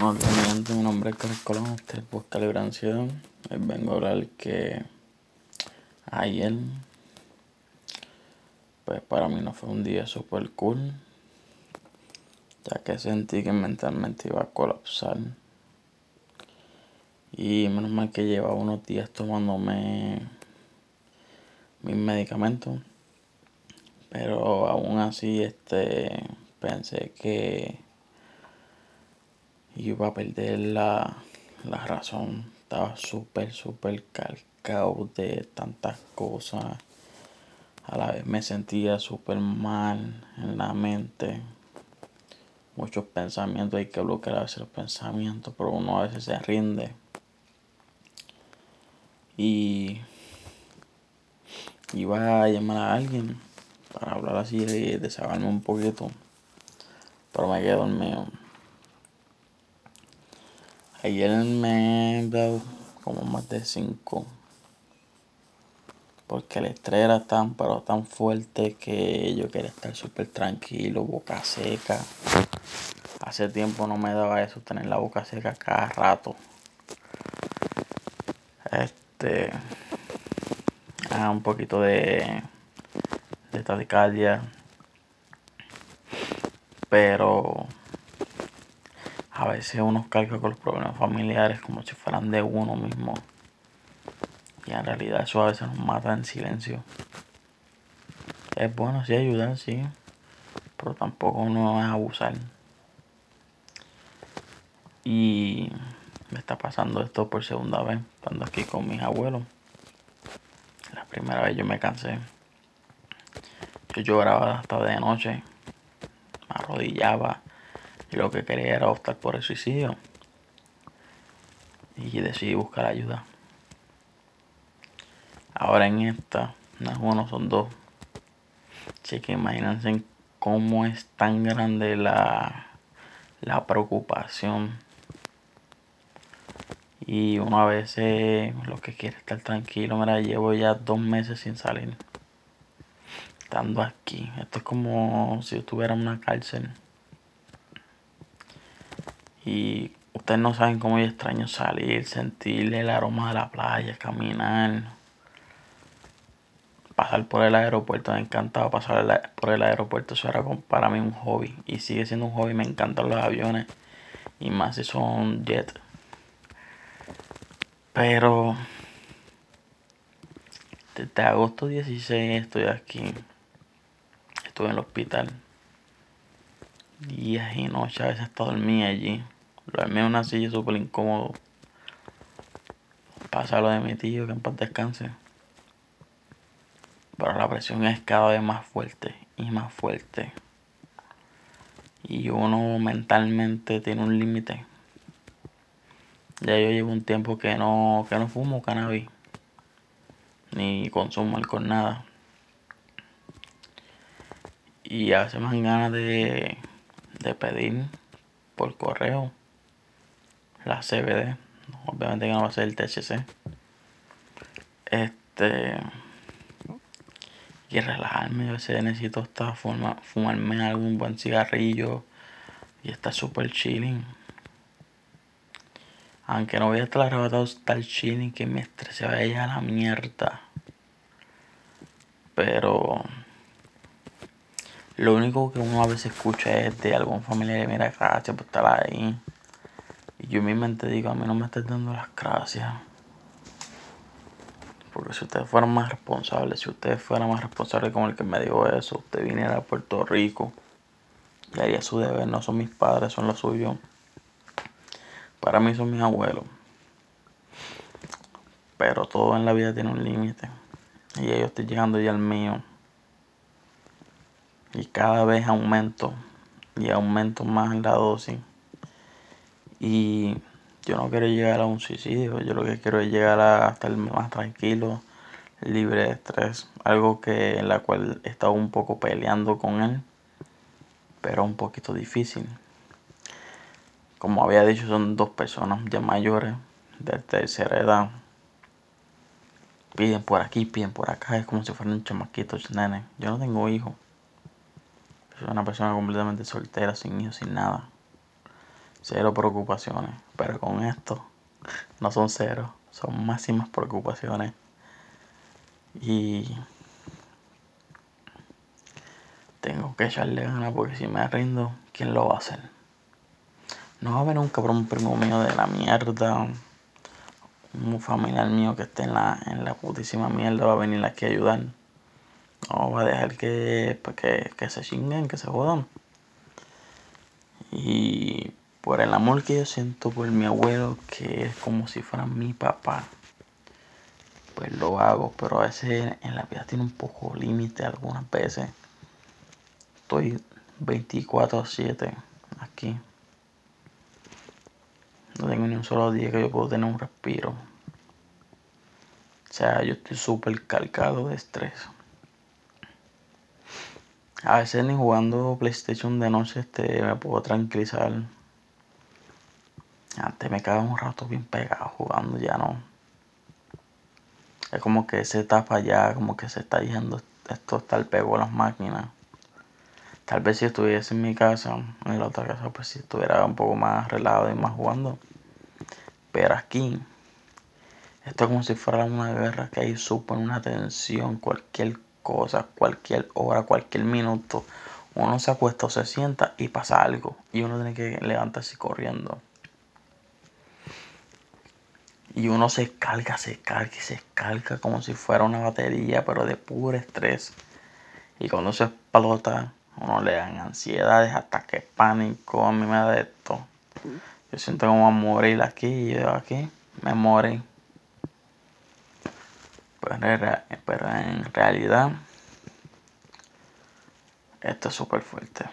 Buenos días, mi nombre es Carlos Colón. Este es Busca vengo a hablar que ayer, pues para mí no fue un día super cool, ya que sentí que mentalmente iba a colapsar. Y menos mal que llevaba unos días tomándome mis medicamentos. Pero aún así, este, pensé que iba a perder la, la razón. Estaba súper, súper calcado de tantas cosas. A la vez me sentía súper mal en la mente. Muchos pensamientos, hay que bloquear a veces los pensamientos, pero uno a veces se rinde. Y iba a llamar a alguien para hablar así y desahogarme un poquito, pero me quedé dormido. Ayer me he como más de 5. Porque el estrés era tan, pero tan fuerte que yo quería estar súper tranquilo, boca seca. Hace tiempo no me daba eso, tener la boca seca cada rato. Este. Un poquito de. de taquicardia. Pero a veces uno carga con los problemas familiares como si fueran de uno mismo. Y en realidad eso a veces nos mata en silencio. Es bueno sí ayudar, sí. Pero tampoco uno es abusar. Y me está pasando esto por segunda vez, estando aquí con mis abuelos. La primera vez yo me cansé. Yo lloraba hasta de noche. Me arrodillaba y lo que quería era optar por el suicidio. Y decidí buscar ayuda. Ahora en esta, no es uno, son dos. Así que imagínense cómo es tan grande la, la preocupación. Y uno a veces lo que quiere es estar tranquilo. Mira, llevo ya dos meses sin salir. Estando aquí. Esto es como si estuviera en una cárcel. Y ustedes no saben cómo yo extraño salir, sentir el aroma de la playa, caminar, pasar por el aeropuerto. Me encantaba pasar por el aeropuerto. Eso era para mí un hobby. Y sigue siendo un hobby. Me encantan los aviones. Y más si son jet. Pero desde agosto 16 estoy aquí. Estuve en el hospital. Días y noches. A veces hasta dormí allí. Dormí en una silla súper incómodo. Pasa lo de mi tío, que en paz descanse. Pero la presión es cada vez más fuerte y más fuerte. Y uno mentalmente tiene un límite. Ya yo llevo un tiempo que no, que no fumo cannabis. Ni consumo alcohol, nada. Y a veces me dan ganas de, de pedir por correo la CBD. Obviamente que no va a ser el THC. Este. Y relajarme. A veces necesito hasta fumarme algún buen cigarrillo. Y estar super chilling. Aunque no voy a estar arrebatado estar chilling. Que mi estrés se vaya a la mierda. Pero. Lo único que uno a veces escucha es de algún familiar. Mira, gracias por estar ahí. Yo en mi mente digo, a mí no me estás dando las gracias. Porque si ustedes fueran más responsables, si ustedes fueran más responsables como el que me dijo eso, usted viniera a Puerto Rico y haría su deber. No son mis padres, son los suyos. Para mí son mis abuelos. Pero todo en la vida tiene un límite. Y yo estoy llegando ya al mío. Y cada vez aumento. Y aumento más la dosis. Y yo no quiero llegar a un suicidio, yo lo que quiero es llegar a estar más tranquilo, libre de estrés, algo que en la cual he estado un poco peleando con él, pero un poquito difícil. Como había dicho, son dos personas ya mayores, de tercera edad. Piden por aquí, piden por acá, es como si fueran chamaquitos, nene. Yo no tengo hijos. Soy una persona completamente soltera, sin hijos, sin nada cero preocupaciones. Pero con esto no son cero, son máximas preocupaciones. Y tengo que echarle ganas porque si me rindo, ¿quién lo va a hacer? No va a haber un primo mío de la mierda. Un familiar mío que esté en la, en la putísima mierda va a venir aquí a ayudar. No va a dejar que, pues, que, que se chinguen, que se jodan. Y por el amor que yo siento por mi abuelo, que es como si fuera mi papá, pues lo hago. Pero a veces en la vida tiene un poco límite algunas veces. Estoy 24 a 7 aquí. No tengo ni un solo día que yo puedo tener un respiro. O sea, yo estoy súper cargado de estrés. A veces ni jugando PlayStation de noche este, me puedo tranquilizar. Antes me quedaba un rato bien pegado jugando, ya no. Es como que esa etapa ya, como que se está yendo. Esto está el pego a las máquinas. Tal vez si estuviese en mi casa, en la otra casa, pues si estuviera un poco más relajado y más jugando. Pero aquí, esto es como si fuera una guerra que hay súper una tensión, cualquier cosa, cualquier hora, cualquier minuto. Uno se acuesta o se sienta y pasa algo. Y uno tiene que levantarse corriendo. Y uno se carga, se carga y se carga como si fuera una batería, pero de puro estrés. Y cuando se explota, uno le dan ansiedades, hasta que pánico, a mí me da esto. Yo siento como a morir aquí y yo aquí me morí. Pero, en realidad, esto es súper fuerte.